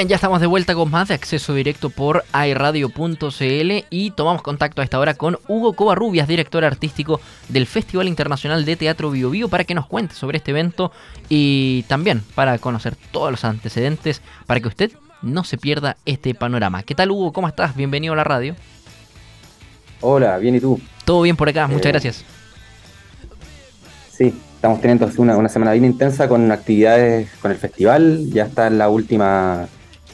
Bien, ya estamos de vuelta con más de acceso directo por iRadio.cl y tomamos contacto a esta hora con Hugo Covarrubias, director artístico del Festival Internacional de Teatro Bio, Bio para que nos cuente sobre este evento y también para conocer todos los antecedentes para que usted no se pierda este panorama. ¿Qué tal Hugo? ¿Cómo estás? Bienvenido a la radio. Hola, bien y tú. Todo bien por acá, muchas eh, gracias. Sí, estamos teniendo una, una, semana bien intensa con actividades con el festival. Ya está en la última,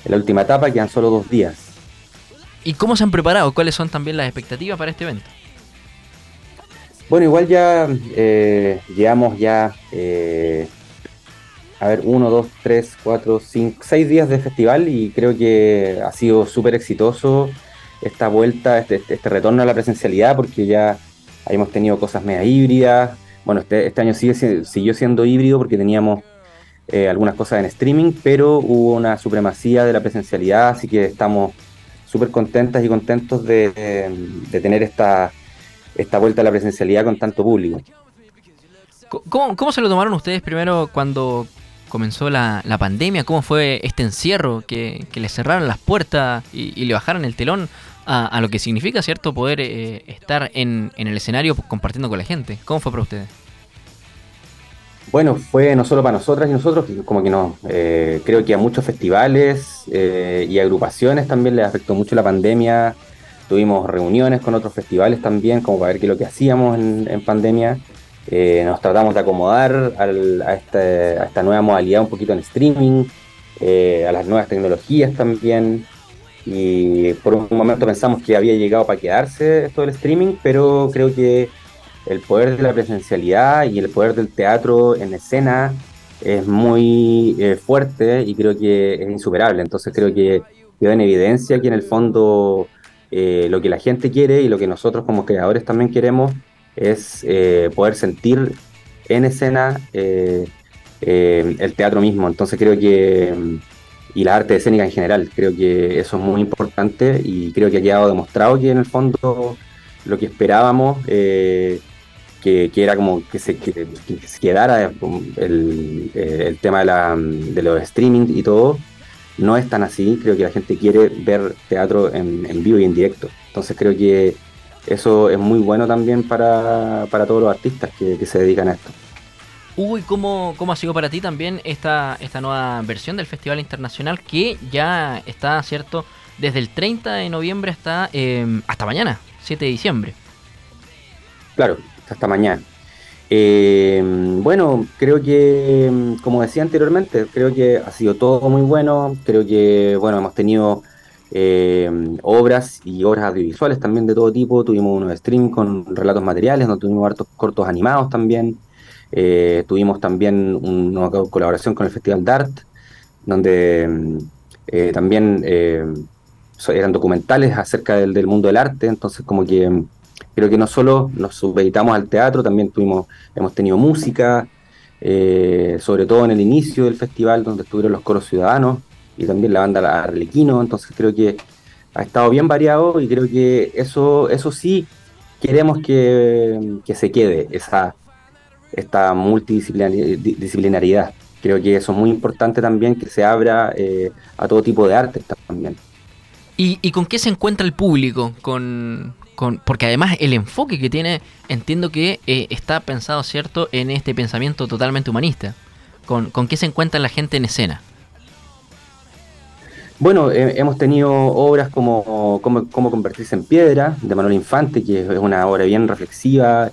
en la última etapa, quedan solo dos días. ¿Y cómo se han preparado? ¿Cuáles son también las expectativas para este evento? Bueno, igual ya eh, llevamos ya, eh, a ver, uno, dos, tres, cuatro, cinco, seis días de festival y creo que ha sido súper exitoso esta vuelta, este, este, retorno a la presencialidad, porque ya hemos tenido cosas media híbridas, bueno, este, este año sigue, siguió siendo híbrido porque teníamos eh, algunas cosas en streaming, pero hubo una supremacía de la presencialidad, así que estamos súper contentas y contentos de, tener esta, esta vuelta a la presencialidad con tanto público. ¿Cómo, se lo tomaron ustedes primero cuando comenzó la, pandemia? ¿Cómo fue este encierro que, le cerraron las puertas y, le bajaron el telón a, lo que significa, ¿cierto?, poder eh, estar en, el escenario compartiendo con la gente. ¿Cómo fue para ustedes? Bueno, fue no solo para nosotras y nosotros, como que no, eh, creo que a muchos festivales eh, y agrupaciones también les afectó mucho la pandemia. Tuvimos reuniones con otros festivales también, como para ver qué es lo que hacíamos en, pandemia. nos tratamos de acomodar a, esta, nueva modalidad un poquito en streaming, a las nuevas tecnologías también y por un momento pensamos que había llegado para quedarse esto del streaming, pero creo que el poder de la presencialidad y el poder del teatro en escena es muy eh, fuerte y creo que es insuperable. Entonces creo que queda en evidencia que en el fondo eh, lo que la gente quiere y lo que nosotros como creadores también queremos es eh, poder sentir en escena el teatro mismo. Entonces creo que y la arte escénica en general. Creo que eso es muy importante y creo que ha quedado demostrado que en el fondo lo que esperábamos, que, era como que se, quedara el, eh, el tema de, la, de, los streaming y todo, no es tan así. Creo que la gente quiere ver teatro en, en vivo y en directo. Entonces creo que eso es muy bueno también para, para todos los artistas que, que se dedican a esto. Uy, ¿cómo, ¿cómo ha sido para ti también esta, esta nueva versión del Festival Internacional que ya está, ¿cierto? Desde el 30 de noviembre hasta, em, hasta mañana, 7 de diciembre. Claro, hasta mañana. Em, bueno, creo que, como decía anteriormente, creo que ha sido todo muy bueno. Creo que, bueno, hemos tenido obras y obras audiovisuales también de todo tipo. Tuvimos unos stream con relatos materiales, no tuvimos hartos cortos animados también. Eh, tuvimos también una colaboración con el Festival DART, donde eh, también eh, eran documentales acerca del, mundo del arte, entonces como que creo que no solo nos supeditamos al teatro, también tuvimos, hemos tenido música, sobre todo en el inicio del festival donde estuvieron los coros ciudadanos y también la banda Arlequino, entonces creo que ha estado bien variado y creo que eso, eso sí queremos que, que se quede, esa, esta multidisciplinaridad. Creo que eso es muy importante también, que se abra eh, a todo tipo de arte también. ¿Y, con qué se encuentra el público? Con, porque además el enfoque que tiene, entiendo que eh, está pensado, ¿cierto?, en este pensamiento totalmente humanista. ¿Con, con qué se encuentra la gente en escena? Bueno, hemos tenido obras como Cómo convertirse en piedra, de Manuel Infante, que es una obra bien reflexiva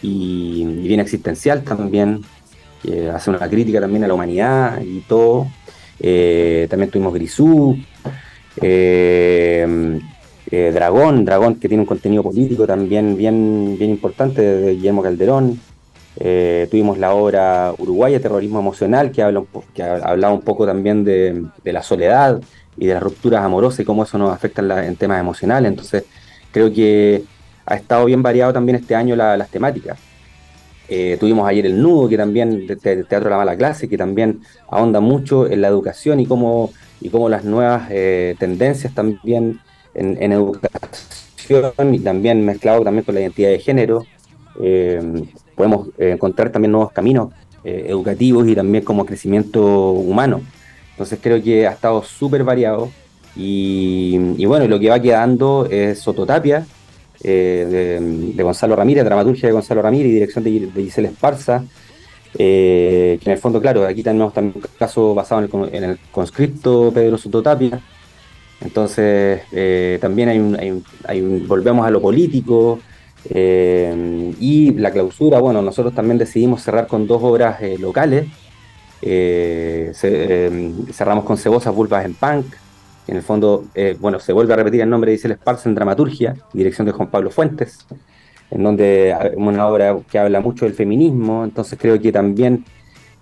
y, bien existencial también, hace una crítica también a la humanidad y todo. Eh, también tuvimos Grisú, eh, eh, Dragón, Dragón que tiene un contenido político también bien, bien importante de Guillermo Calderón. tuvimos la obra Uruguaya, Terrorismo Emocional, que habla que hablaba un poco también de, la soledad y de las rupturas amorosas y cómo eso nos afecta en, temas emocionales. Entonces, creo que ha estado bien variado también este año las temáticas. Eh, tuvimos ayer el nudo, que también, de, Teatro de la Mala Clase, que también ahonda mucho en la educación y cómo, y cómo las nuevas eh, tendencias también en, educación y también mezclado también con la identidad de género, eh, podemos encontrar también nuevos caminos educativos y también como crecimiento humano. Entonces creo que ha estado súper variado. Y, bueno, lo que va quedando es Sototapia, eh, de, Gonzalo Ramírez, dramaturgia de Gonzalo Ramírez y dirección de, Giselle Esparza. Eh, que en el fondo, claro, aquí tenemos también un caso basado en el, conscripto Pedro Sototapia. Entonces, eh, también hay un, hay un, volvemos a lo político, y la clausura, bueno, nosotros también decidimos cerrar con dos obras locales. cerramos con Cebosas Vulvas en Punk, en el fondo, eh, bueno, se vuelve a repetir el nombre de Isel Esparza en dramaturgia, dirección de Juan Pablo Fuentes, en donde una obra que habla mucho del feminismo, entonces creo que también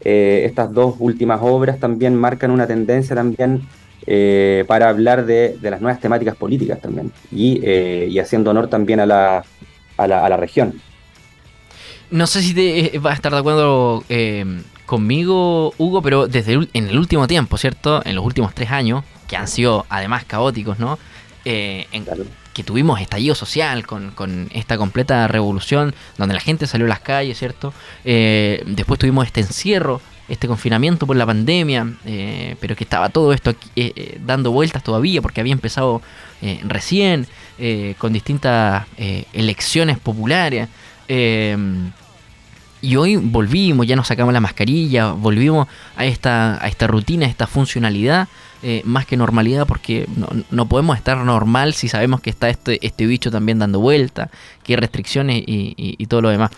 eh, estas dos últimas obras también marcan una tendencia también eh, para hablar de, las nuevas temáticas políticas también, y, haciendo honor también a la, a la, región. No sé si te vas a estar de acuerdo conmigo, Hugo, pero desde en el último tiempo, ¿cierto? En los últimos tres años, que han sido además caóticos, ¿no? Eh, en, Que tuvimos estallido social con, esta completa revolución, donde la gente salió a las calles, ¿cierto? Eh, después tuvimos este encierro, este confinamiento por la pandemia, eh, pero que estaba todo esto dando vueltas todavía, porque había empezado recién, con distintas elecciones populares. Y hoy volvimos, ya nos sacamos la mascarilla, volvimos a esta, a esta rutina, a esta funcionalidad, eh, más que normalidad, porque no, podemos estar normal si sabemos que está este, este bicho también dando vuelta, que hay restricciones y, todo lo demás.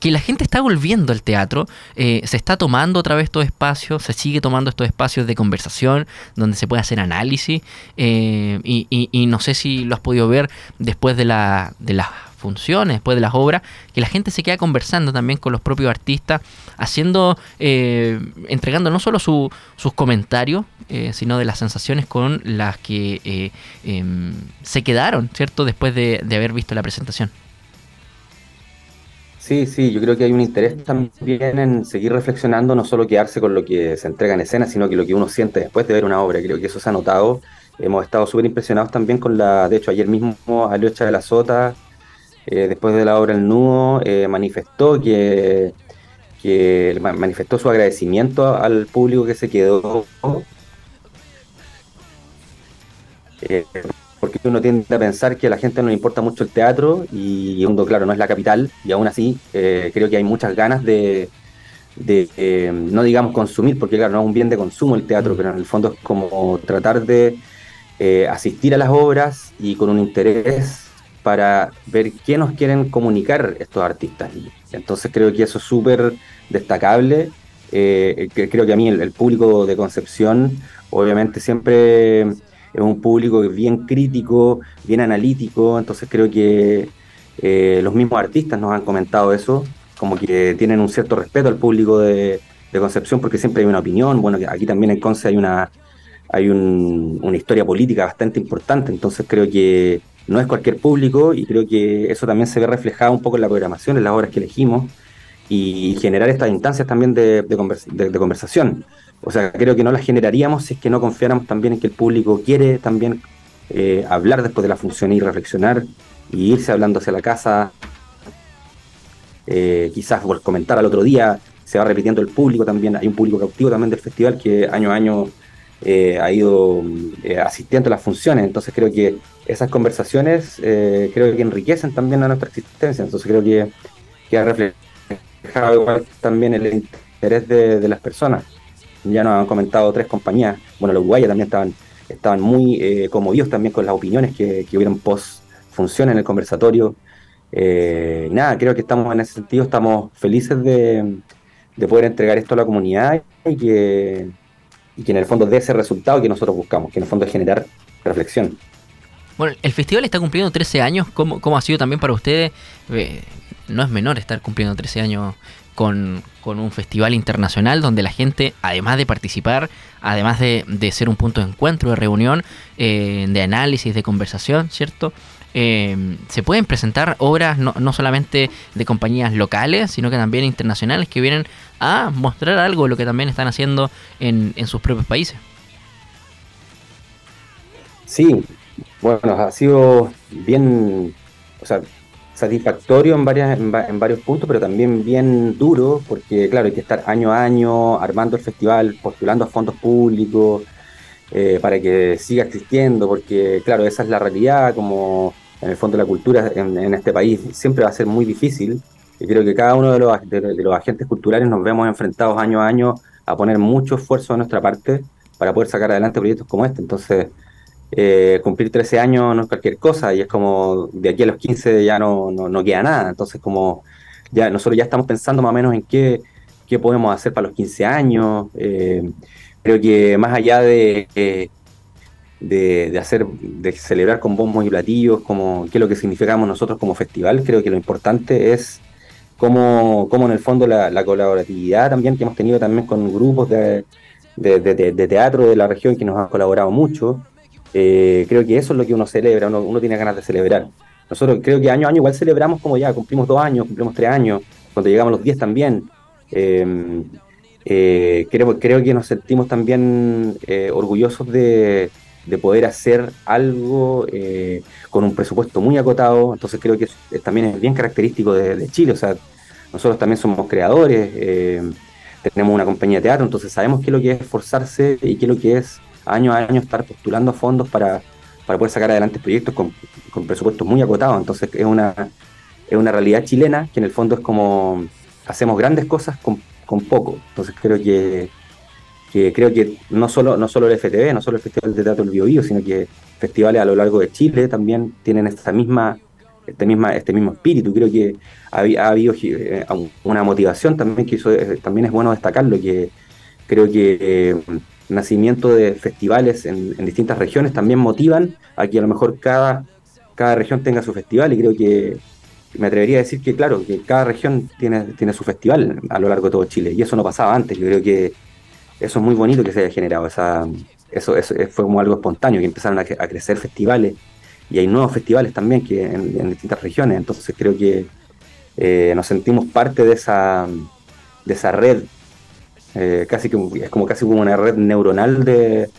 que la gente está volviendo al teatro, eh, se está tomando otra vez estos espacios, se sigue tomando estos espacios de conversación donde se puede hacer análisis, eh, y, y, no sé si lo has podido ver después de la, de la funciones, después de las obras, que la gente se queda conversando también con los propios artistas, haciendo, eh, entregando no solo sus comentarios, eh, sino de las sensaciones con las que eh, em, se quedaron, ¿cierto? Después de, haber visto la presentación. Sí, sí, yo creo que hay un interés también en seguir reflexionando, no solo quedarse con lo que se entrega en escena, sino que lo que uno siente después de ver una obra. Creo que eso se ha notado. Hemos estado súper impresionados también con la, de hecho, ayer mismo Aliocha de la Sota eh, después de la obra El Nudo, eh, manifestó que, manifestó su agradecimiento al público que se quedó. Eh, porque uno tiende a pensar que a la gente no le importa mucho el teatro y mundo, claro, no es la capital y aún así creo que hay muchas ganas de, no digamos consumir, porque claro, no es un bien de consumo el teatro, mm. pero en el fondo es como tratar de asistir a las obras y con un interés para ver qué nos quieren comunicar estos artistas. Entonces creo que eso es súper destacable. Eh, creo que a mí el, público de Concepción obviamente siempre es un público bien crítico, bien analítico, entonces creo que eh, los mismos artistas nos han comentado eso, como que tienen un cierto respeto al público de, Concepción porque siempre hay una opinión, bueno, aquí también en Conce hay una, hay una historia política bastante importante, entonces creo que no es cualquier público y creo que eso también se ve reflejado un poco en la programación, en las obras que elegimos y generar estas instancias también de, conversación. O sea, creo que no las generaríamos si es que no confiáramos también en que el público quiere también eh, hablar después de la función y reflexionar y irse hablando hacia la casa. Eh, quizás comentar al otro día se va repitiendo el público también. Hay un público cautivo también del festival que año a año eh, ha ido asistiendo a las funciones. Entonces creo que esas conversaciones eh, creo que enriquecen también a nuestra existencia. Entonces creo que, que ha reflejado igual también el interés de, las personas. Ya nos han comentado tres compañías, bueno, los uruguayos también estaban, estaban muy eh, conmovidos también con las opiniones que, que hubieron post función en el conversatorio. Eh, nada, creo que estamos en ese sentido, estamos felices de, de poder entregar esto a la comunidad y que, y que en el fondo dé ese resultado que nosotros buscamos, que en el fondo es generar reflexión. Bueno, el festival está cumpliendo 13 años. ¿Cómo, cómo ha sido también para ustedes? Eh, no es menor estar cumpliendo 13 años con, un festival internacional donde la gente, además de participar, además de, ser un punto de encuentro, de reunión, eh, de análisis, de conversación, ¿cierto? Eh, se pueden presentar obras no, no, solamente de compañías locales, sino que también internacionales que vienen a mostrar algo de lo que también están haciendo en, en sus propios países. Sí, bueno, ha sido bien, o sea, satisfactorio en, varias, en, varios puntos, pero también bien duro, porque claro, hay que estar año a año armando el festival, postulando a fondos públicos eh, para que siga existiendo, porque claro, esa es la realidad, como en el fondo la cultura en, este país siempre va a ser muy difícil, y creo que cada uno de los, de, los agentes culturales nos vemos enfrentados año a año a poner mucho esfuerzo de nuestra parte para poder sacar adelante proyectos como este, entonces eh, cumplir 13 años no es cualquier cosa y es como de aquí a los 15 ya no, no, queda nada. Entonces, como ya nosotros ya estamos pensando más o menos en qué, qué podemos hacer para los 15 años. Eh, creo que más allá de, de, hacer, de celebrar con bombos y platillos, como qué es lo que significamos nosotros como festival, creo que lo importante es cómo, cómo en el fondo la, la, colaboratividad también que hemos tenido también con grupos de, de teatro de la región que nos han colaborado mucho. Eh, creo que eso es lo que uno celebra, uno, tiene ganas de celebrar. Nosotros creo que año a año igual celebramos como ya, cumplimos dos años, cumplimos tres años, cuando llegamos los diez también. Em, eh, creo, creo que nos sentimos también eh, orgullosos de, poder hacer algo con un presupuesto muy acotado, entonces creo que también es bien característico de, Chile, o sea, nosotros también somos creadores, tenemos una compañía de teatro, entonces sabemos qué es lo que es esforzarse y qué es lo que es año a año estar postulando fondos para, poder sacar adelante proyectos con, presupuestos muy acotados. Entonces es una, es una realidad chilena que en el fondo es como hacemos grandes cosas con, poco. Entonces creo que, creo que no solo, no solo el FTV, no solo el Festival de Teatro del Bio, sino que festivales a lo largo de Chile también tienen esta misma, este, misma, este mismo espíritu. Creo que ha, ha habido eh, una motivación también que eso también es bueno destacarlo, que creo que eh, nacimiento de festivales en, distintas regiones también motivan a que a lo mejor cada, cada región tenga su festival. Y creo que me atrevería a decir que claro, que cada región tiene, tiene su festival a lo largo de todo Chile. Y eso no pasaba antes, yo creo que eso es muy bonito que se haya generado, esa, eso, eso fue como algo espontáneo, que empezaron a, crecer festivales. Y hay nuevos festivales también que en, distintas regiones, entonces creo que eh, nos sentimos parte de esa, de esa red eh, casi que es como casi como una red neuronal de,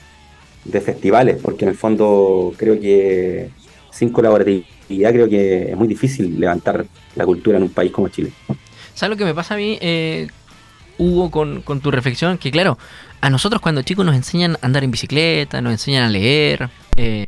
festivales, porque en el fondo creo que sin colaboratividad creo que es muy difícil levantar la cultura en un país como Chile. ¿Sabes lo que me pasa a mí, eh, Hugo, con, con, tu reflexión? Que claro, a nosotros cuando chicos nos enseñan a andar en bicicleta, nos enseñan a leer, eh,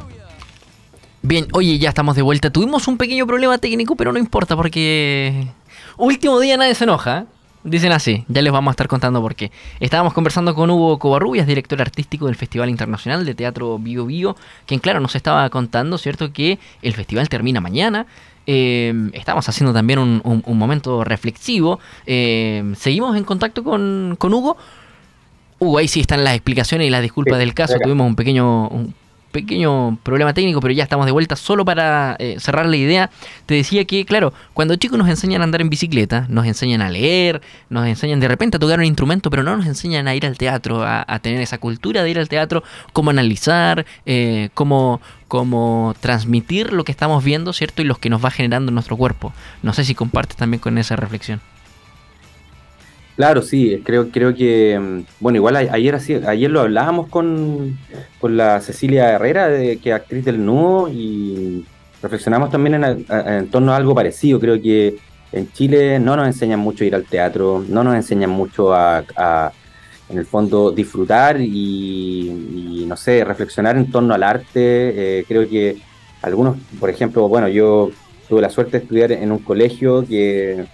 Bien, oye, ya estamos de vuelta. Tuvimos un pequeño problema técnico, pero no importa porque último día nadie se enoja. Dicen así, ya les vamos a estar contando por qué. Estábamos conversando con Hugo Covarrubias, director artístico del Festival Internacional de Teatro Bio Bio, quien claro nos estaba contando, ¿cierto?, que el festival termina mañana. Eh, estamos haciendo también un, momento reflexivo. Eh, seguimos en contacto con, con Hugo. Hugo, ahí sí están las explicaciones y las disculpas del caso. Tuvimos un pequeño, pequeño problema técnico, pero ya estamos de vuelta. Solo para eh, cerrar la idea, te decía que, claro, cuando chicos nos enseñan a andar en bicicleta, nos enseñan a leer, nos enseñan de repente a tocar un instrumento, pero no nos enseñan a ir al teatro, a, tener esa cultura de ir al teatro, cómo analizar, eh, cómo, cómo transmitir lo que estamos viendo, ¿cierto? Y lo que nos va generando en nuestro cuerpo. No sé si compartes también con esa reflexión. Claro, sí, creo, creo que, mm, bueno, igual ayer, ayer lo hablábamos con, la Cecilia Herrera, de, que es actriz del nudo, y reflexionamos también en, torno a algo parecido. Creo que en Chile no nos enseñan mucho a ir al teatro, no nos enseñan mucho a, en el fondo, disfrutar y, no sé, reflexionar en torno al arte. Eh, creo que algunos, por ejemplo, bueno, yo tuve la suerte de estudiar en un colegio que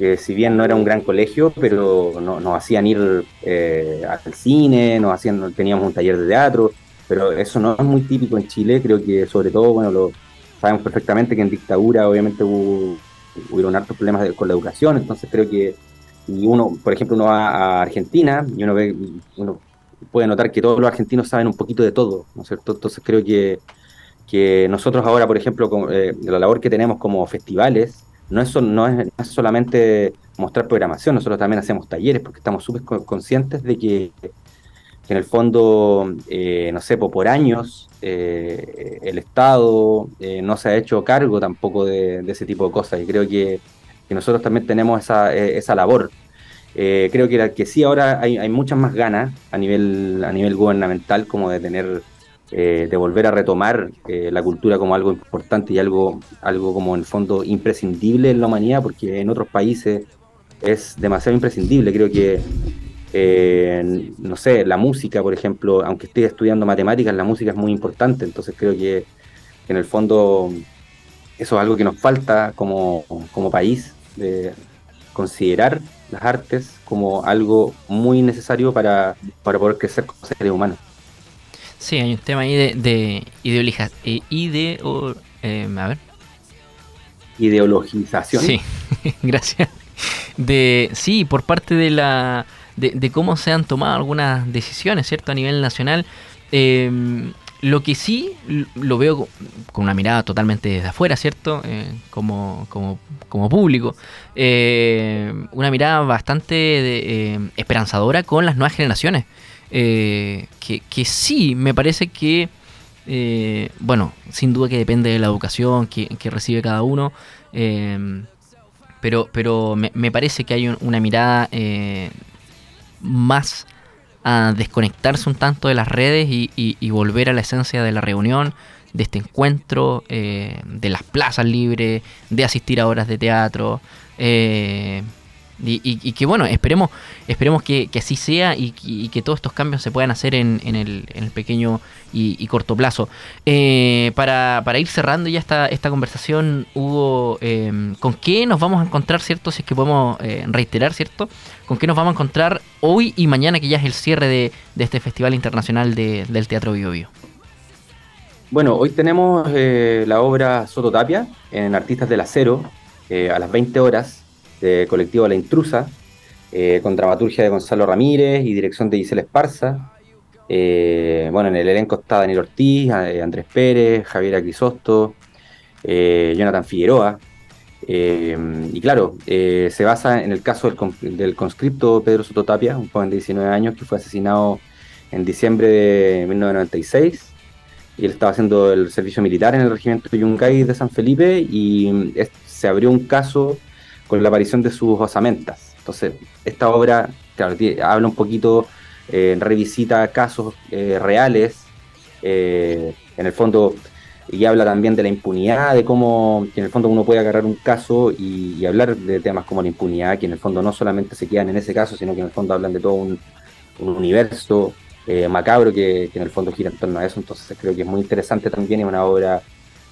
que si bien no era un gran colegio, pero no, nos hacían ir eh, al cine, nos hacían, teníamos un taller de teatro, pero eso no es muy típico en Chile, creo que sobre todo, bueno, lo sabemos perfectamente que en dictadura obviamente hubo, hubieron hartos problemas con la educación, entonces creo que y uno, por ejemplo, uno va a Argentina y uno ve, uno puede notar que todos los argentinos saben un poquito de todo, ¿no es cierto? Entonces creo que, que nosotros ahora, por ejemplo, con, eh, la labor que tenemos como festivales, no es, no es, solamente mostrar programación, nosotros también hacemos talleres porque estamos súper conscientes de que, en el fondo, eh, no sé, por, años eh, el Estado eh, no se ha hecho cargo tampoco de, ese tipo de cosas y creo que, nosotros también tenemos esa, esa labor. creo que, que sí ahora hay, hay, muchas más ganas a nivel, a nivel gubernamental como de tener eh, de volver a retomar eh, la cultura como algo importante y algo, algo como en el fondo imprescindible en la humanidad, porque en otros países es demasiado imprescindible. Creo que, eh, no sé, la música, por ejemplo, aunque esté estudiando matemáticas, la música es muy importante, entonces creo que, en el fondo eso es algo que nos falta como, como país, de considerar las artes como algo muy necesario para, para poder crecer como seres humanos. Sí, hay un tema ahí de, de ideología. Eh, eh, a ver. Ideologización. Sí, gracias. De, sí, por parte de la. De, cómo se han tomado algunas decisiones, ¿cierto? A nivel nacional. Em, lo que sí lo veo con una mirada totalmente desde afuera, ¿cierto? Eh, como, como, como, público. una mirada bastante esperanzadora con las nuevas generaciones. Eh, que, sí, me parece que, eh, bueno, sin duda que depende de la educación que, recibe cada uno, em, pero, pero me, parece que hay una mirada eh, más a desconectarse un tanto de las redes y, volver a la esencia de la reunión, de este encuentro, de las plazas libres, de asistir a horas de teatro. Y, que bueno, esperemos, esperemos que, así sea y, que todos estos cambios se puedan hacer en, el, pequeño y, corto plazo. Eh, para, ir cerrando ya esta, esta conversación, Hugo, em, ¿con qué nos vamos a encontrar, cierto? Si es que podemos eh, reiterar, ¿cierto? ¿Con qué nos vamos a encontrar hoy y mañana, que ya es el cierre de, este Festival Internacional del Teatro Bio, Bio? Bueno, hoy tenemos eh, la obra Sototapia en Artistas del Acero a las 20 horas de colectivo La Intrusa, eh, con dramaturgia de Gonzalo Ramírez y dirección de Gisela Esparza. Eh, bueno, en el elenco está Daniel Ortiz, eh, Andrés Pérez, Javier Crisosto, Jonathan Figueroa. y claro, se basa en el caso del, conscripto Pedro Sototapia, un joven de 19 años que fue asesinado en diciembre de 1996 y él estaba haciendo el servicio militar en el regimiento Yungay de San Felipe y se abrió un caso con la aparición de sus osamentas. Entonces, esta obra, claro, habla un poquito, eh, revisita casos eh, reales, eh, en el fondo, y habla también de la impunidad, de cómo en el fondo uno puede agarrar un caso y, hablar de temas como la impunidad, que en el fondo no solamente se quedan en ese caso, sino que en el fondo hablan de todo un, universo macabro que, en el fondo gira en torno a eso. Entonces creo que es muy interesante también, es una obra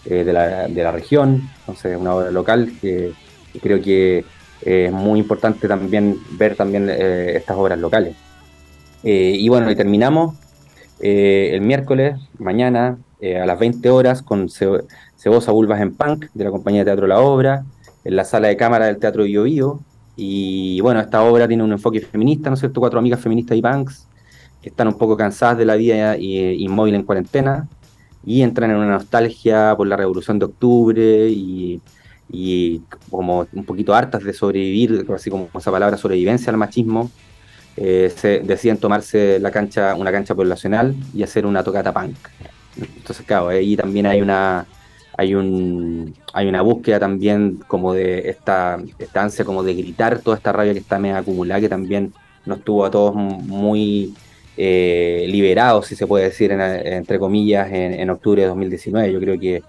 de la, de, la, región, entonces una obra local que, creo que es muy importante también ver también estas obras locales. y bueno, y terminamos el miércoles, mañana, a las 20 horas, con Cebosa Bulbas en Punk, de la compañía de Teatro La Obra, en la sala de cámara del Teatro Bio, Bio y bueno, esta obra tiene un enfoque feminista, ¿no es cierto? Cuatro amigas feministas y punks que están un poco cansadas de la vida inmóvil en cuarentena y entran en una nostalgia por la revolución de octubre y, como un poquito hartas de sobrevivir, así como esa palabra sobrevivencia al machismo, eh, se deciden tomarse la cancha, una cancha poblacional y hacer una tocata punk. Entonces, claro, ahí también hay una hay un hay una búsqueda también como de esta, esta como de gritar toda esta rabia que está medio acumulada que también nos tuvo a todos muy eh, liberados si se puede decir entre comillas en, octubre de 2019 yo creo que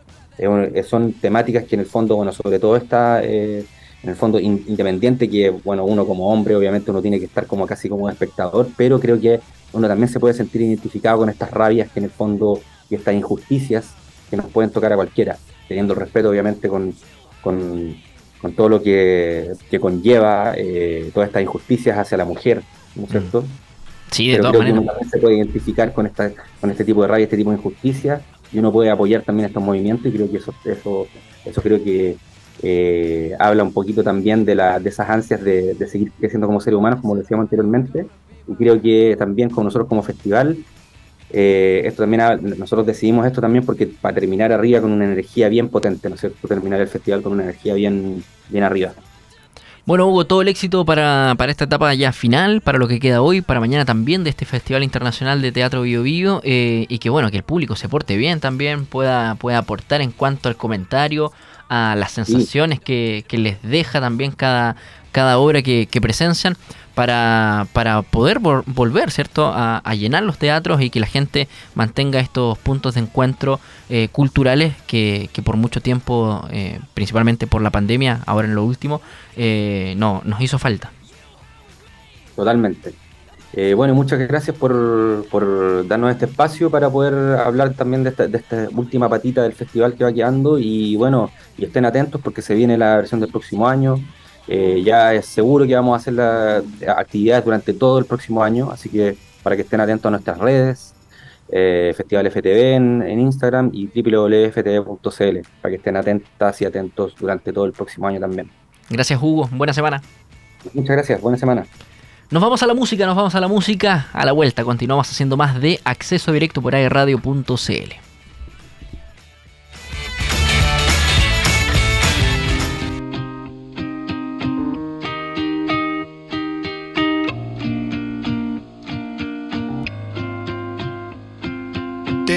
son temáticas que en el fondo bueno sobre todo está eh, en el fondo independiente que bueno uno como hombre obviamente uno tiene que estar como casi como espectador pero creo que uno también se puede sentir identificado con estas rabias que en el fondo y estas injusticias que nos pueden tocar a cualquiera, teniendo respeto obviamente con, con, todo lo que, conlleva eh, todas estas injusticias hacia la mujer, ¿no es mm. cierto? Sí, de Pero creo que uno se puede identificar con, esta, con este tipo de rabia, este tipo de injusticia, y uno puede apoyar también estos movimientos, y creo que eso, eso, eso creo que eh, habla un poquito también de, la, de esas ansias de, de seguir creciendo como seres humanos, como decíamos anteriormente, y creo que también con nosotros como festival eh, esto también nosotros decidimos esto también porque para terminar arriba con una energía bien potente, ¿no es cierto? Terminar el festival con una energía bien, bien arriba. Bueno, Hugo, todo el éxito para, esta etapa ya final, para lo que queda hoy, para mañana también de este Festival Internacional de Teatro Bio Bio, eh, y que bueno, que el público se porte bien también, pueda, pueda aportar en cuanto al comentario, a las sensaciones que, les deja también cada, cada obra que, que presencian para, para poder volver, ¿cierto?, a, llenar los teatros y que la gente mantenga estos puntos de encuentro eh, culturales que, por mucho tiempo, eh, principalmente por la pandemia, ahora en lo último, eh, no, nos hizo falta. Totalmente. bueno, muchas gracias por, por, darnos este espacio para poder hablar también de esta, de esta última patita del festival que va quedando y bueno, y estén atentos porque se viene la versión del próximo año. Eh, ya es seguro que vamos a hacer las actividades durante todo el próximo año, así que para que estén atentos a nuestras redes, eh, Festival FTV en, Instagram y www.ftv.cl, para que estén atentas y atentos durante todo el próximo año también. Gracias Hugo, buena semana. Muchas gracias, buena semana. Nos vamos a la música, nos vamos a la música. A la vuelta continuamos haciendo más de acceso directo por airradio.cl.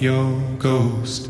your ghost.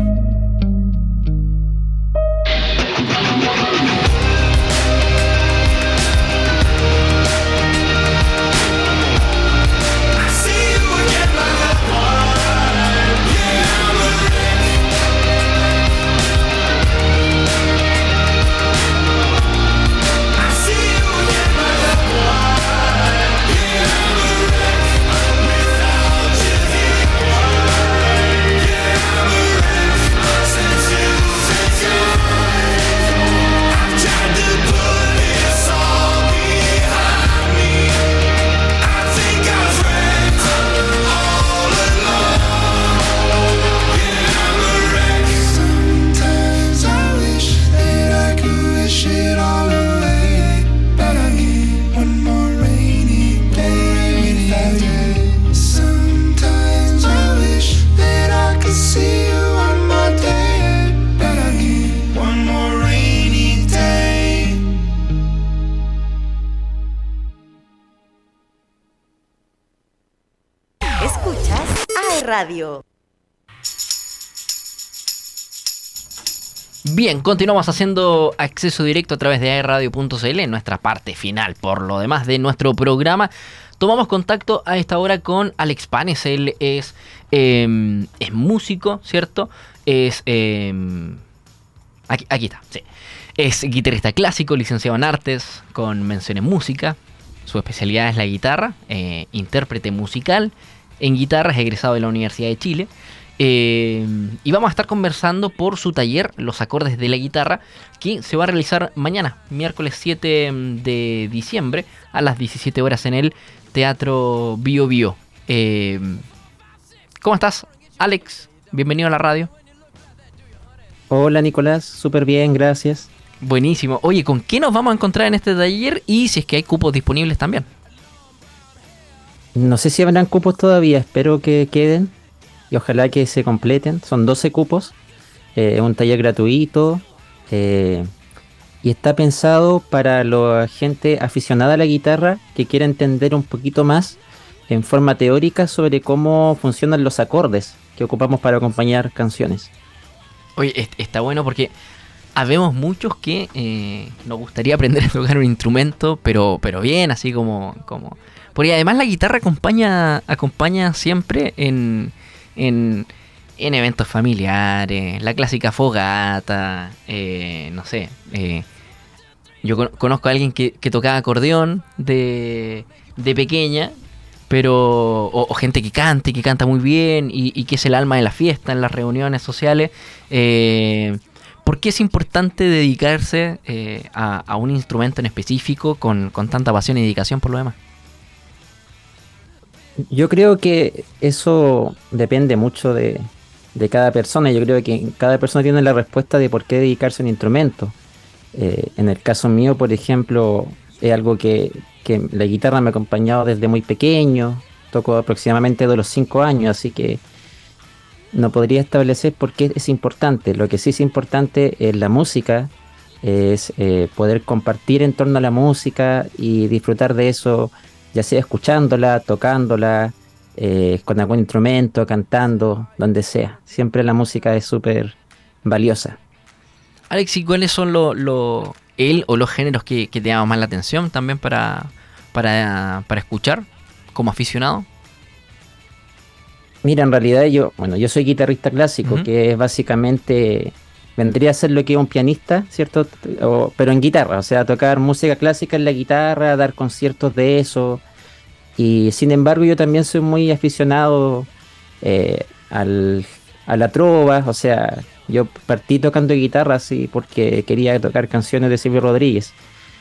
Bien, continuamos haciendo acceso directo a través de airradio.cl en nuestra parte final. Por lo demás de nuestro programa, tomamos contacto a esta hora con Alex Panes. Él es, eh, es músico, ¿cierto? Es... aquí, aquí está, sí. Es guitarrista clásico, licenciado en artes, con mención en música. Su especialidad es la guitarra, eh, intérprete musical. En guitarra es egresado de la Universidad de Chile. Eh, y vamos a estar conversando por su taller, Los acordes de la guitarra, que se va a realizar mañana, miércoles 7 de diciembre, a las 17 horas en el Teatro Bio Bio. Eh, ¿Cómo estás, Alex? Bienvenido a la radio. Hola Nicolás, súper bien, gracias. Buenísimo. Oye, ¿con qué nos vamos a encontrar en este taller? Y si es que hay cupos disponibles también. No sé si habrán cupos todavía, espero que queden y ojalá que se completen. Son 12 cupos, eh, es un taller gratuito eh, y está pensado para la gente aficionada a la guitarra que quiera entender un poquito más en forma teórica sobre cómo funcionan los acordes que ocupamos para acompañar canciones. Oye, est- está bueno porque habemos muchos que eh, nos gustaría aprender a tocar un instrumento, pero, pero bien, así como, como. Porque además la guitarra acompaña, acompaña siempre en, en, en eventos familiares, la clásica fogata, eh, no sé. eh, yo con- conozco a alguien que, que tocaba acordeón de, de pequeña, pero o, gente que canta y que canta muy bien y, y que es el alma de la fiesta en las reuniones sociales. Eh, ¿Por qué es importante dedicarse eh, a, a un instrumento en específico con, con tanta pasión y dedicación por lo demás? Yo creo que eso depende mucho de, cada persona. Yo creo que cada persona tiene la respuesta de por qué dedicarse a un instrumento. Eh, en el caso mío, por ejemplo, es algo que, que la guitarra me ha acompañado desde muy pequeño. Toco aproximadamente de los 5 años, así que no podría establecer por qué es importante. Lo que sí es importante es la música, es eh, poder compartir en torno a la música y disfrutar de eso, ya sea escuchándola, tocándola, eh, con algún instrumento, cantando, donde sea. Siempre la música es súper valiosa. Alex, ¿y cuáles son los lo, él o los géneros que, que te llaman más la atención también para, para, para escuchar como aficionado? Mira, en realidad yo, bueno, yo soy guitarrista clásico, que es básicamente vendría a ser lo que es un pianista, ¿cierto? O- pero en guitarra, o sea, tocar música clásica en la guitarra, dar conciertos de eso. Y sin embargo, yo también soy muy aficionado eh, al, a la trova, o sea, yo partí tocando guitarra así porque quería tocar canciones de Silvio Rodríguez.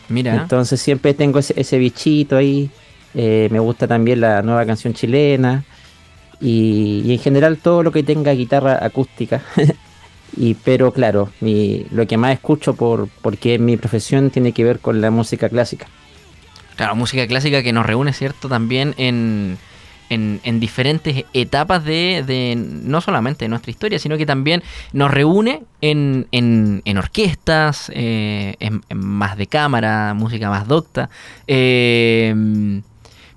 Mira, Entonces siempre tengo ese, ese bichito ahí. eh, me gusta también la nueva canción chilena. Y, y en general todo lo que tenga guitarra acústica. y pero claro, mi, lo que más escucho por porque mi profesión tiene que ver con la música clásica. claro, música clásica que nos reúne, ¿cierto? También en, en, en diferentes etapas de, no solamente de nuestra historia, sino que también nos reúne en, en, orquestas, eh, en, más de cámara, música más docta. Eh,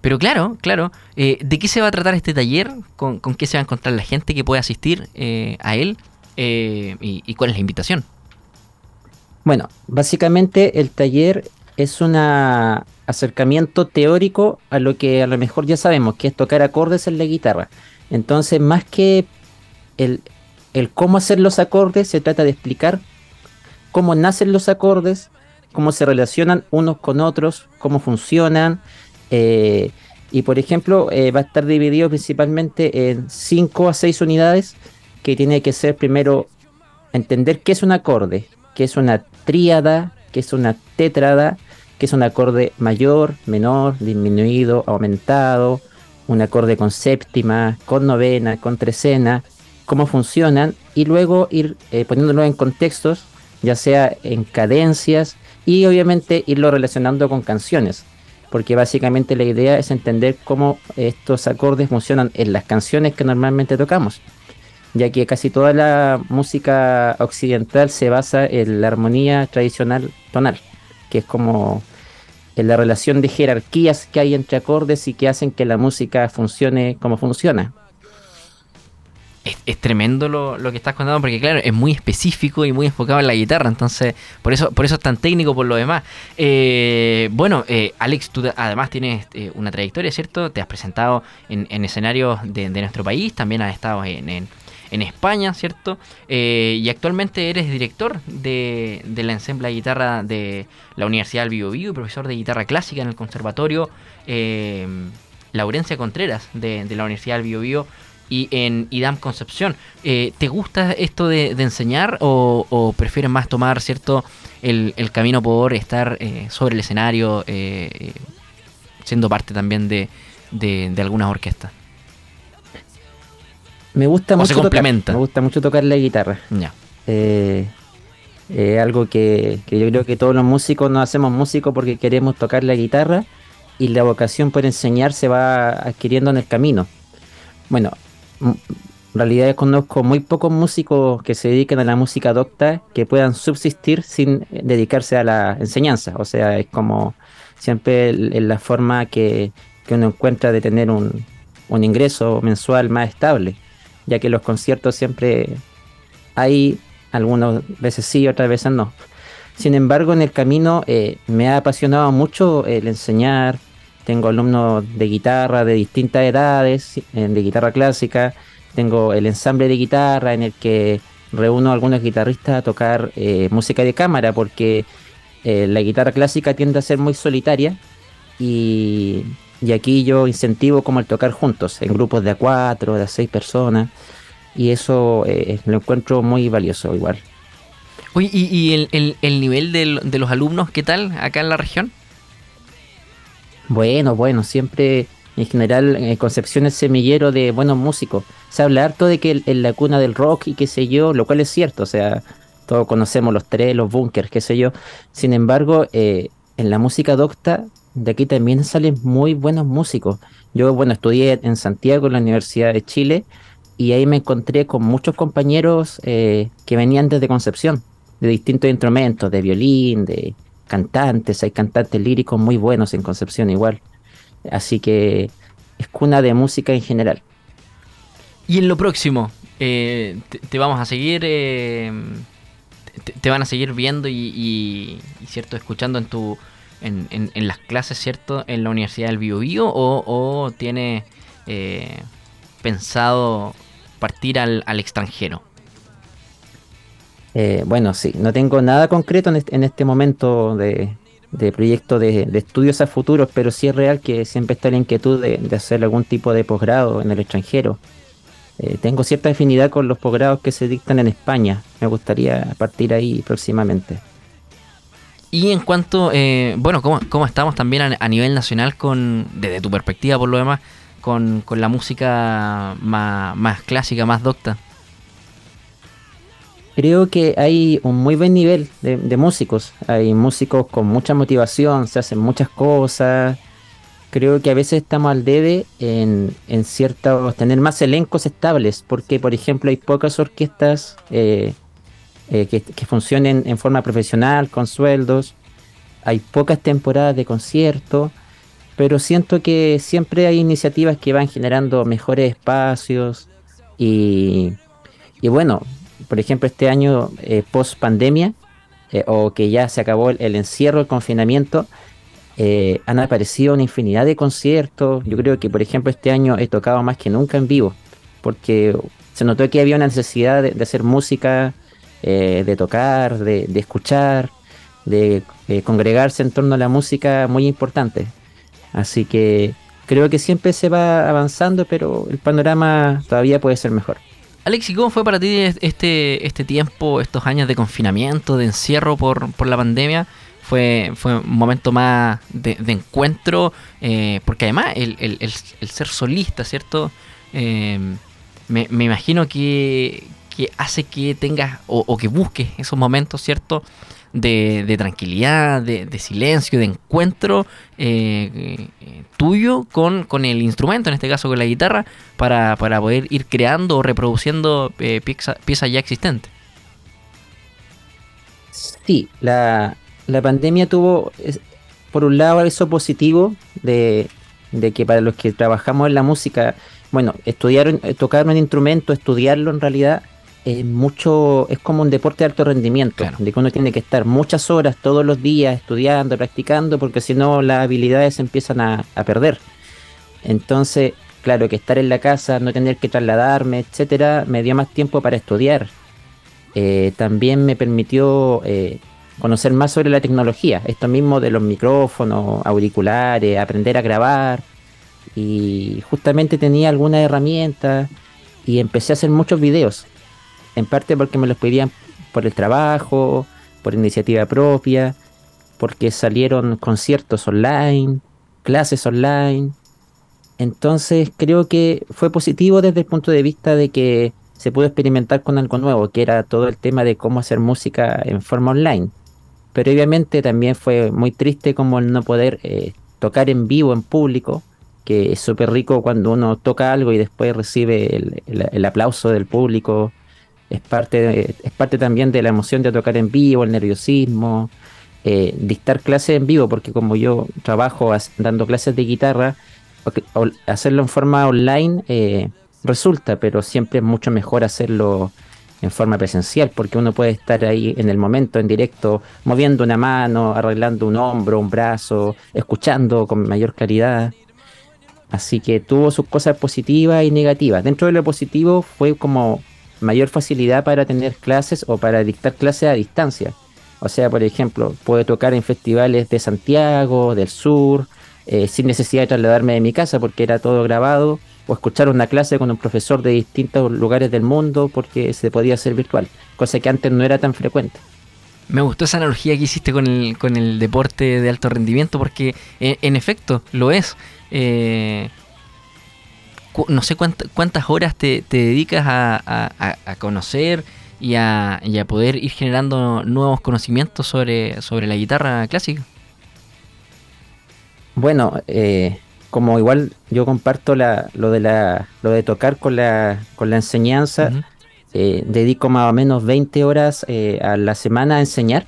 pero claro, claro, eh, ¿de qué se va a tratar este taller? ¿Con, con qué se va a encontrar la gente que puede asistir a él? Eh, y, cuál es la invitación? Bueno, básicamente el taller es un acercamiento teórico a lo que a lo mejor ya sabemos, que es tocar acordes en la guitarra. Entonces, más que el, el cómo hacer los acordes, se trata de explicar cómo nacen los acordes, cómo se relacionan unos con otros, cómo funcionan. eh, y por ejemplo, eh, va a estar dividido principalmente en 5 a 6 unidades, que tiene que ser primero entender qué es un acorde, qué es una tríada, qué es una tétrada, qué es un acorde mayor, menor, disminuido, aumentado, un acorde con séptima, con novena, con trecena, cómo funcionan y luego ir eh, poniéndolo en contextos, ya sea en cadencias y obviamente irlo relacionando con canciones, porque básicamente la idea es entender cómo estos acordes funcionan en las canciones que normalmente tocamos ya que casi toda la música occidental se basa en la armonía tradicional tonal, que es como en la relación de jerarquías que hay entre acordes y que hacen que la música funcione como funciona. Es, tremendo lo, lo, que estás contando porque claro, es muy específico y muy enfocado en la guitarra, entonces por eso, por eso es tan técnico por lo demás. Eh, bueno, eh, Alex, tú además tienes eh, una trayectoria, ¿cierto? Te has presentado en, en escenarios de, de, nuestro país, también has estado en, en, en España, ¿cierto? Eh, y actualmente eres director de, la ensambla de guitarra de la Universidad del Bio, Bio y profesor de guitarra clásica en el Conservatorio Laurencia Contreras de, la Universidad del Bio, Bio y en IDAM Concepción. Eh, ¿Te gusta esto de, enseñar o, prefieres más tomar cierto el, el camino por estar eh, sobre el escenario, eh, siendo parte también de algunas orquestas? Me gusta o mucho se complementa. Tocar, me gusta mucho tocar la guitarra. Ya. Eh, eh, algo que, que, yo creo que todos los músicos no hacemos músicos porque queremos tocar la guitarra y la vocación por enseñar se va adquiriendo en el camino. Bueno, en realidad conozco muy pocos músicos que se dediquen a la música docta que puedan subsistir sin dedicarse a la enseñanza. O sea, es como siempre la forma que, que, uno encuentra de tener un, un, ingreso mensual más estable, ya que los conciertos siempre hay, algunas veces sí, otras veces no. Sin embargo, en el camino eh, me ha apasionado mucho el enseñar, tengo alumnos de guitarra de distintas edades, de guitarra clásica. Tengo el ensamble de guitarra en el que reúno a algunos guitarristas a tocar eh, música de cámara porque eh, la guitarra clásica tiende a ser muy solitaria y, y, aquí yo incentivo como el tocar juntos, en grupos de a cuatro, de a seis personas y eso eh, lo encuentro muy valioso igual. Oye, ¿y, y el, el, el, nivel de, de los alumnos qué tal acá en la región? Bueno, bueno, siempre en general en Concepción es semillero de buenos músicos. Se habla harto de que en la cuna del rock y qué sé yo, lo cual es cierto, o sea, todos conocemos los tres, los bunkers, qué sé yo. Sin embargo, eh, en la música docta, de aquí también salen muy buenos músicos. Yo, bueno, estudié en Santiago, en la Universidad de Chile, y ahí me encontré con muchos compañeros eh, que venían desde Concepción, de distintos instrumentos, de violín, de cantantes, hay cantantes líricos muy buenos en Concepción igual. Así que es cuna de música en general. Y en lo próximo, eh, te, vamos a seguir, eh, te, van a seguir viendo y, y cierto, escuchando en tu en, las clases, cierto, en la Universidad del Bio, Bio o, o tiene eh, pensado partir al, extranjero. Eh, bueno, sí, no tengo nada concreto en este, en momento de, de proyecto de, estudios a futuros, pero sí es real que siempre está la inquietud de, de hacer algún tipo de posgrado en el extranjero. Eh, tengo cierta afinidad con los posgrados que se dictan en España. Me gustaría partir ahí próximamente. Y en cuanto, eh, bueno, ¿cómo, ¿cómo, estamos también a, nivel nacional con, desde tu perspectiva por lo demás, con, con la música más, más clásica, más docta? creo que hay un muy buen nivel de, de, músicos. Hay músicos con mucha motivación, se hacen muchas cosas. creo que a veces estamos al debe en, en ciertos, tener más elencos estables, porque por ejemplo hay pocas orquestas eh, eh, que, funcionen en forma profesional, con sueldos, hay pocas temporadas de concierto, pero siento que siempre hay iniciativas que van generando mejores espacios y, y bueno, por ejemplo este año eh, post pandemia, o que ya se acabó el, encierro, el confinamiento, eh, han aparecido una infinidad de conciertos. Yo creo que, por ejemplo, este año he tocado más que nunca en vivo, porque se notó que había una necesidad de hacer música, eh, de tocar, de, de escuchar, de eh, congregarse en torno a la música muy importante. Así que creo que siempre se va avanzando, pero el panorama todavía puede ser mejor. Alex, ¿y cómo fue para ti este, este tiempo, estos años de confinamiento, de encierro por, por la pandemia? fue, fue un momento más de, encuentro, eh, porque además el, el, el, ser solista, ¿cierto? Me, me, imagino que, que, hace que tengas o, que busques esos momentos, ¿cierto? De, tranquilidad, de, silencio, de encuentro eh, tuyo con, con, el instrumento, en este caso con la guitarra, para, para poder ir creando o reproduciendo eh, piezas pieza ya existentes. Sí, la, la pandemia tuvo, por un lado, eso positivo de, de, que para los que trabajamos en la música, bueno, estudiar, tocar un instrumento, estudiarlo en realidad, es mucho, es como un deporte de alto rendimiento, claro. de que uno tiene que estar muchas horas todos los días estudiando, practicando, porque si no las habilidades empiezan a, a, perder. Entonces, claro, que estar en la casa, no tener que trasladarme, etcétera, me dio más tiempo para estudiar. Eh, también me permitió eh, conocer más sobre la tecnología, esto mismo de los micrófonos, auriculares, aprender a grabar. Y justamente tenía algunas herramientas y empecé a hacer muchos videos. En parte porque me los pedían por el trabajo, por iniciativa propia, porque salieron conciertos online, clases online. Entonces creo que fue positivo desde el punto de vista de que se pudo experimentar con algo nuevo, que era todo el tema de cómo hacer música en forma online pero obviamente también fue muy triste como el no poder eh, tocar en vivo, en público, que es súper rico cuando uno toca algo y después recibe el, aplauso del público. Es parte, es parte también de la emoción de tocar en vivo, el nerviosismo, eh, dictar clases en vivo, porque como yo trabajo dando clases de guitarra, hacerlo en forma online eh, resulta, pero siempre es mucho mejor hacerlo en forma presencial, porque uno puede estar ahí en el momento, en directo, moviendo una mano, arreglando un hombro, un brazo, escuchando con mayor claridad. Así que tuvo sus cosas positivas y negativas. Dentro de lo positivo fue como mayor facilidad para tener clases o para dictar clases a distancia. O sea, por ejemplo, puedo tocar en festivales de Santiago, del sur, eh, sin necesidad de trasladarme de mi casa porque era todo grabado o escuchar una clase con un profesor de distintos lugares del mundo porque se podía hacer virtual, cosa que antes no era tan frecuente. Me gustó esa analogía que hiciste con el, con el deporte de alto rendimiento porque en, en efecto lo es. Eh, no sé cuántas, cuántas horas te, te dedicas a, a, a conocer y a, y a, poder ir generando nuevos conocimientos sobre, sobre la guitarra clásica. Bueno, eh, como igual yo comparto la, lo de la lo de tocar con la, con la enseñanza, uh -huh. eh, dedico más o menos 20 horas eh, a la semana a enseñar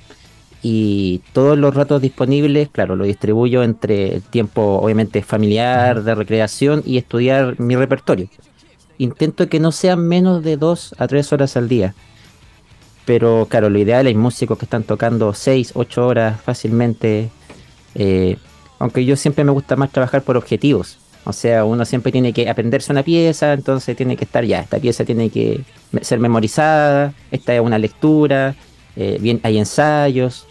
y todos los ratos disponibles, claro, lo distribuyo entre el tiempo obviamente familiar, de recreación y estudiar mi repertorio. Intento que no sean menos de 2 a 3 horas al día. Pero claro, lo ideal hay músicos que están tocando 6, 8 horas fácilmente. Eh, aunque yo siempre me gusta más trabajar por objetivos. O sea, uno siempre tiene que aprenderse una pieza, entonces tiene que estar ya, esta pieza tiene que ser memorizada, esta es una lectura, eh, bien, hay ensayos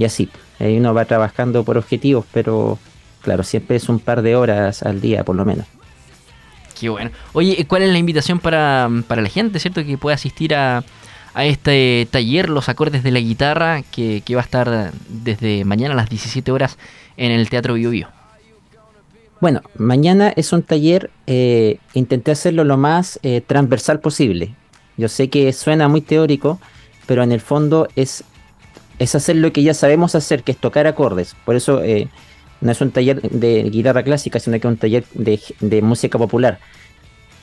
y así. Ahí uno va trabajando por objetivos, pero claro, siempre es un par de horas al día por lo menos. Qué bueno. Oye, ¿cuál es la invitación para, para la gente, cierto? Que pueda asistir a, a este taller, los acordes de la guitarra, que, que va a estar desde mañana a las 17 horas en el Teatro Bio, Bio. Bueno, mañana es un taller, eh, intenté hacerlo lo más eh, transversal posible. Yo sé que suena muy teórico, pero en el fondo es, es hacer lo que ya sabemos hacer, que es tocar acordes. Por eso eh, no es un taller de guitarra clásica, sino que es un taller de, música popular.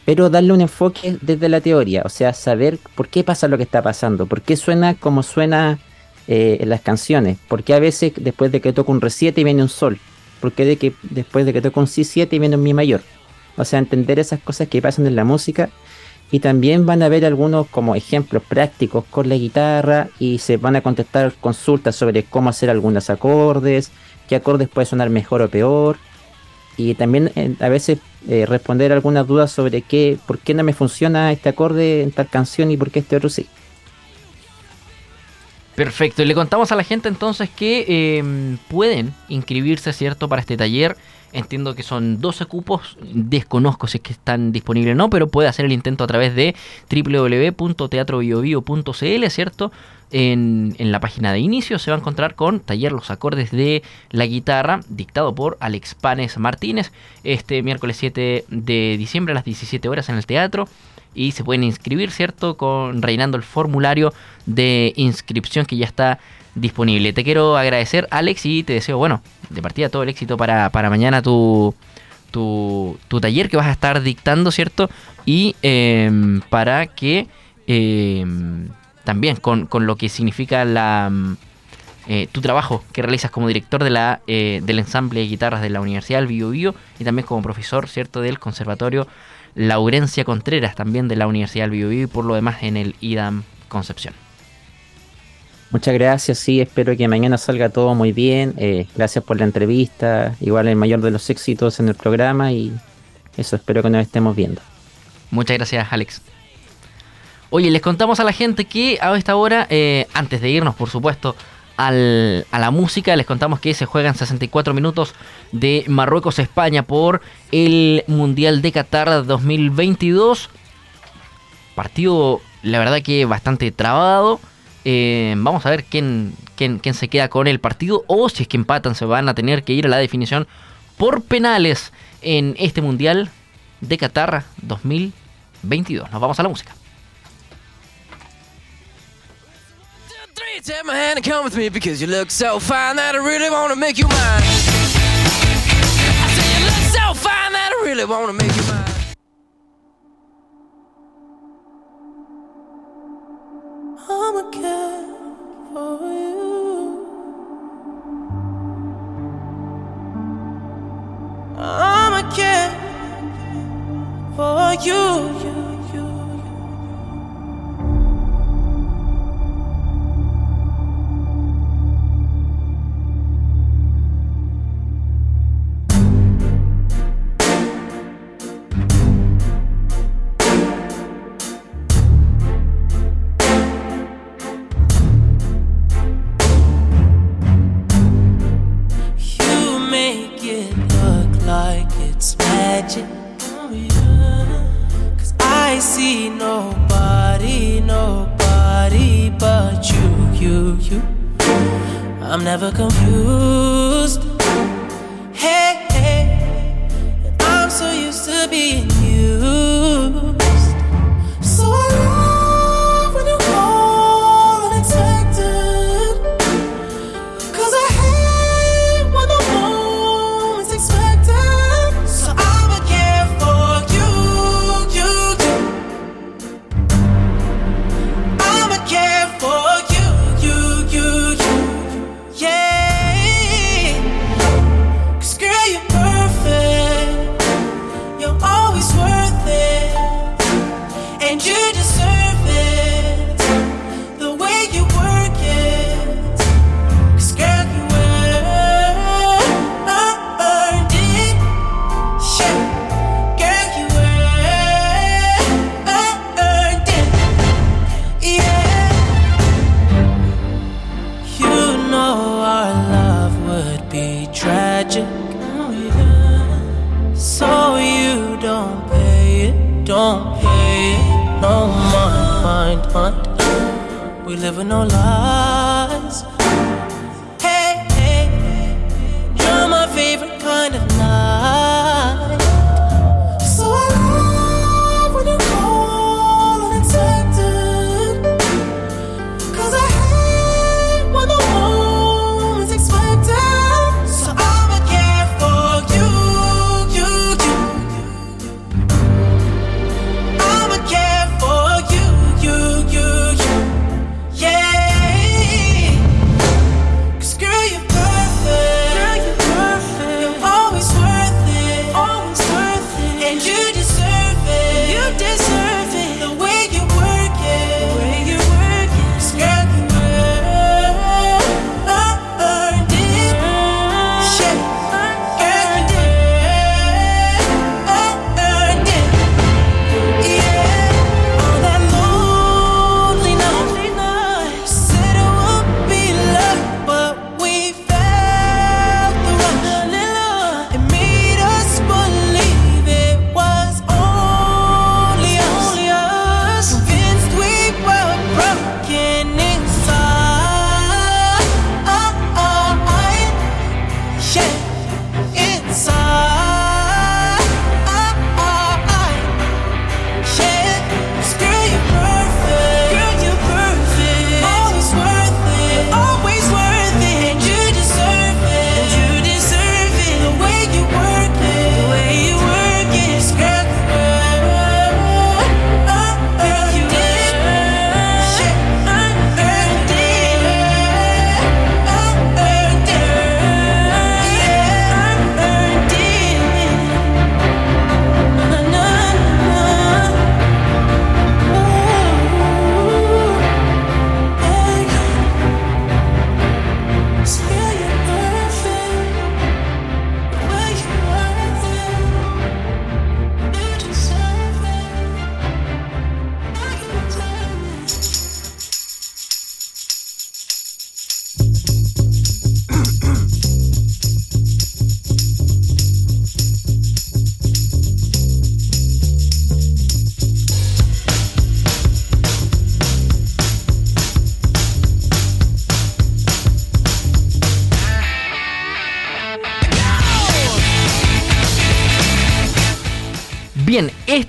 Pero darle un enfoque desde la teoría, o sea, saber por qué pasa lo que está pasando, por qué suena como suena eh, en las canciones, por qué a veces después de que toca un re 7 viene un sol, por qué después de que toca un si 7 viene un mi mayor. O sea, entender esas cosas que pasan en la música y también van a ver algunos como ejemplos prácticos con la guitarra y se van a contestar consultas sobre cómo hacer algunos acordes, qué acordes puede sonar mejor o peor. Y también eh, a veces eh, responder algunas dudas sobre qué, por qué no me funciona este acorde en tal canción y por qué este otro sí. Perfecto, y le contamos a la gente entonces que em, pueden inscribirse, ¿cierto?, para este taller. Entiendo que son 12 cupos, desconozco si es que están disponibles o no, pero puede hacer el intento a través de www.teatrobiobio.cl, ¿cierto? En, en, la página de inicio se va a encontrar con taller los acordes de la guitarra, dictado por Alex Panes Martínez, este miércoles 7 de diciembre a las 17 horas en el teatro. Y se pueden inscribir, ¿cierto? Con, rellenando el formulario de inscripción que ya está disponible. Te quiero agradecer, Alex, y te deseo, bueno, de partida todo el éxito para, para mañana tu, tu, tu, taller que vas a estar dictando, ¿cierto? Y eh, para que eh, también con, con, lo que significa la, eh, tu trabajo que realizas como director de la, eh, del ensamble de guitarras de la Universidad del Bio, Bio y también como profesor, ¿cierto? Del Conservatorio Laurencia Contreras, también de la Universidad del Bio, Bio y por lo demás en el IDAM Concepción. Muchas gracias, sí, espero que mañana salga todo muy bien. Eh, gracias por la entrevista, igual el mayor de los éxitos en el programa y eso espero que nos estemos viendo. Muchas gracias, Alex. Oye, les contamos a la gente que a esta hora, eh, antes de irnos, por supuesto, al, a la música, les contamos que se juegan 64 minutos de Marruecos-España por el Mundial de Qatar 2022. Partido, la verdad que bastante trabado. Eh, vamos a ver quién, quién, quién, se queda con el partido o si es que empatan se van a tener que ir a la definición por penales en este Mundial de Qatar 2022. Nos vamos a la música. never know love.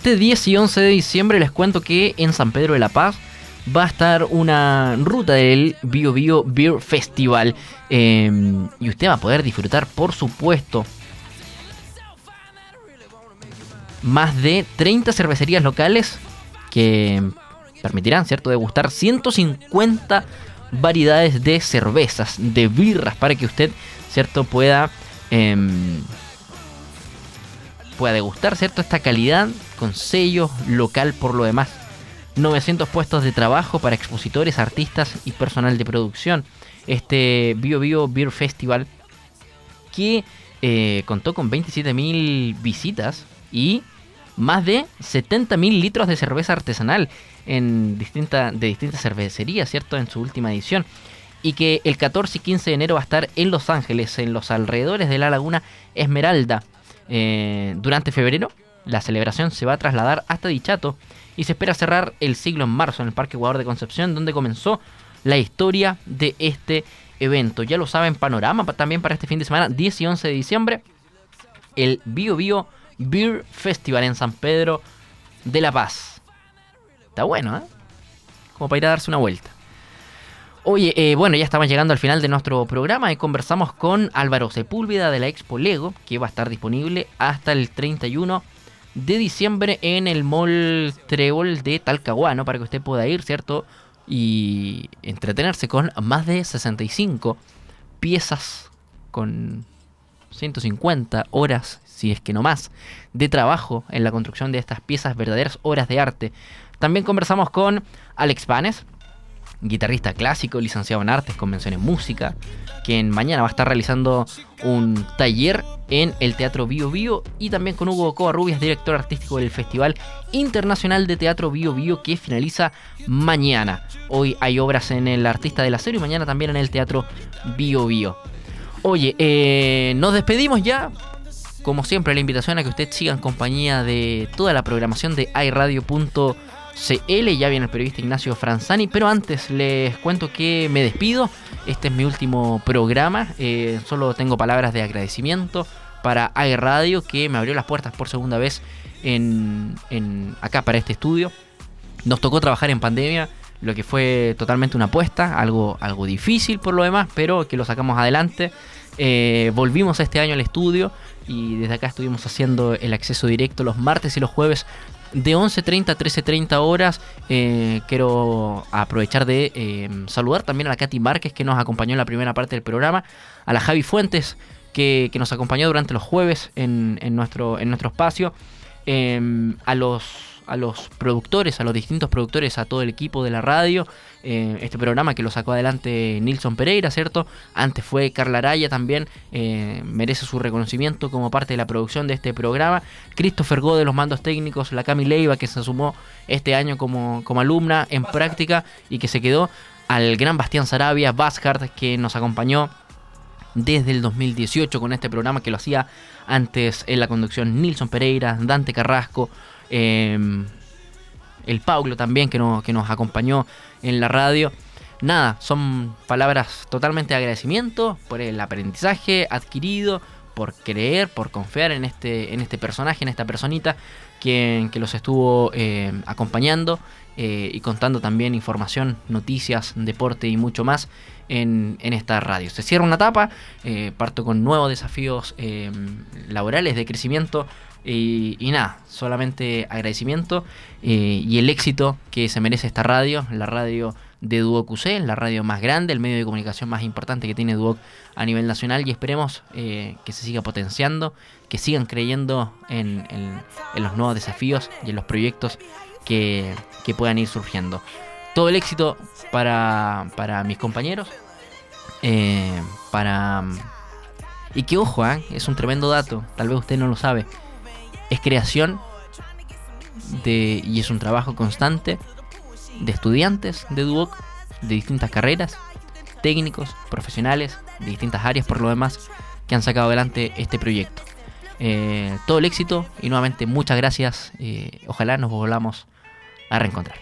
Este 10 y 11 de diciembre les cuento que en San Pedro de la Paz va a estar una ruta del Bio Bio Beer Festival. Em, y usted va a poder disfrutar, por supuesto, más de 30 cervecerías locales que permitirán, ¿cierto?, degustar 150 variedades de cervezas, de birras, para que usted, ¿cierto?, pueda, em, pueda degustar, ¿cierto?, esta calidad con sello local por lo demás. 900 puestos de trabajo para expositores, artistas y personal de producción. Este Bio Bio Beer Festival que eh, contó con 27.000 visitas y más de 70.000 litros de cerveza artesanal en distinta, de distintas cervecerías, ¿cierto? En su última edición. Y que el 14 y 15 de enero va a estar en Los Ángeles, en los alrededores de la laguna Esmeralda. Eh, durante febrero, la celebración se va a trasladar hasta Dichato y se espera cerrar el siglo en marzo en el Parque Ecuador de Concepción, donde comenzó la historia de este evento. Ya lo saben, panorama también para este fin de semana, 10 y 11 de diciembre, el Bio Bio Beer Festival en San Pedro de la Paz. Está bueno, ¿eh? Como para ir a darse una vuelta. Oye, eh, bueno, ya estamos llegando al final de nuestro programa y conversamos con Álvaro Sepúlveda de la Expo Lego, que va a estar disponible hasta el 31 de diciembre en el Mall Trébol de Talcahuano, para que usted pueda ir, ¿cierto? Y entretenerse con más de 65 piezas con 150 horas si es que no más, de trabajo en la construcción de estas piezas, verdaderas obras de arte. También conversamos con Alex Panes, guitarrista clásico, licenciado en artes, convención en música, quien mañana va a estar realizando un taller en el Teatro Bio Bio y también con Hugo Covarrubias, director artístico del Festival Internacional de Teatro Bio Bio que finaliza mañana. Hoy hay obras en el Artista del Acero y mañana también en el Teatro Bio Bio. Oye, eh, nos despedimos ya como siempre, la invitación a que usted siga en compañía de toda la programación de iRadio.cl. Ya viene el periodista Ignacio Franzani, pero antes les cuento que me despido. Este es mi último programa. Eh, solo tengo palabras de agradecimiento para iRadio que me abrió las puertas por segunda vez en, acá para este estudio. Nos tocó trabajar en pandemia, lo que fue totalmente una apuesta, algo, algo difícil por lo demás, pero que lo sacamos adelante. Eh, volvimos este año al estudio y desde acá estuvimos haciendo el acceso directo los martes y los jueves de 11.30 a 13.30 horas. Eh, quiero aprovechar de eh, saludar también a la Katy Márquez que nos acompañó en la primera parte del programa, a la Javi Fuentes que, nos acompañó durante los jueves en, nuestro, en nuestro espacio, em, a los a los productores, a los distintos productores, a todo el equipo de la radio. Eh, este programa que lo sacó adelante Nilson Pereira, ¿cierto? Antes fue Carla Araya también, eh, merece su reconocimiento como parte de la producción de este programa. Christopher Go de los mandos técnicos, la Cami Leiva que se sumó este año como, como alumna en práctica y que se quedó al gran Bastián Sarabia, Bashard, que nos acompañó desde el 2018 con este programa que lo hacía antes en la conducción Nilson Pereira, Dante Carrasco, Em, el Paulo también que, que nos acompañó en la radio. Nada, son palabras totalmente de agradecimiento por el aprendizaje adquirido, por creer, por confiar en este, en este personaje, en esta personita que, que los estuvo em, acompañando eh, y contando también información, noticias, deporte y mucho más en, esta radio. Se cierra una etapa, eh, parto con nuevos desafíos em, laborales de crecimiento y, nada, solamente agradecimiento eh, y el éxito que se merece esta radio, la radio de Duoc UC, la radio más grande, el medio de comunicación más importante que tiene Duoc a nivel nacional y esperemos eh, que se siga potenciando, que sigan creyendo en, los nuevos desafíos y en los proyectos que, puedan ir surgiendo. Todo el éxito para, para mis compañeros, eh, para... Y que ojo, es un tremendo dato, tal vez usted no lo sabe es creación de, y es un trabajo constante de estudiantes de Duoc de distintas carreras, técnicos, profesionales, de distintas áreas por lo demás, que han sacado adelante este proyecto. Eh, todo el éxito y nuevamente muchas gracias. Eh, ojalá nos volvamos a reencontrar.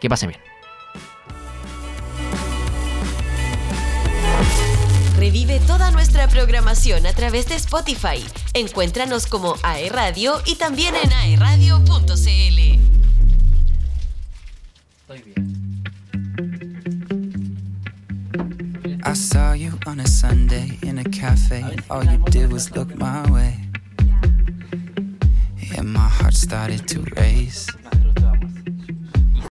Que pasen bien. Revive toda nuestra programación a través de Spotify. Encuéntranos como AE Radio y también en aeradio.cl. Estoy bien. I saw you on a Sunday in a cafe, and all you did was look my way. And my heart started to race.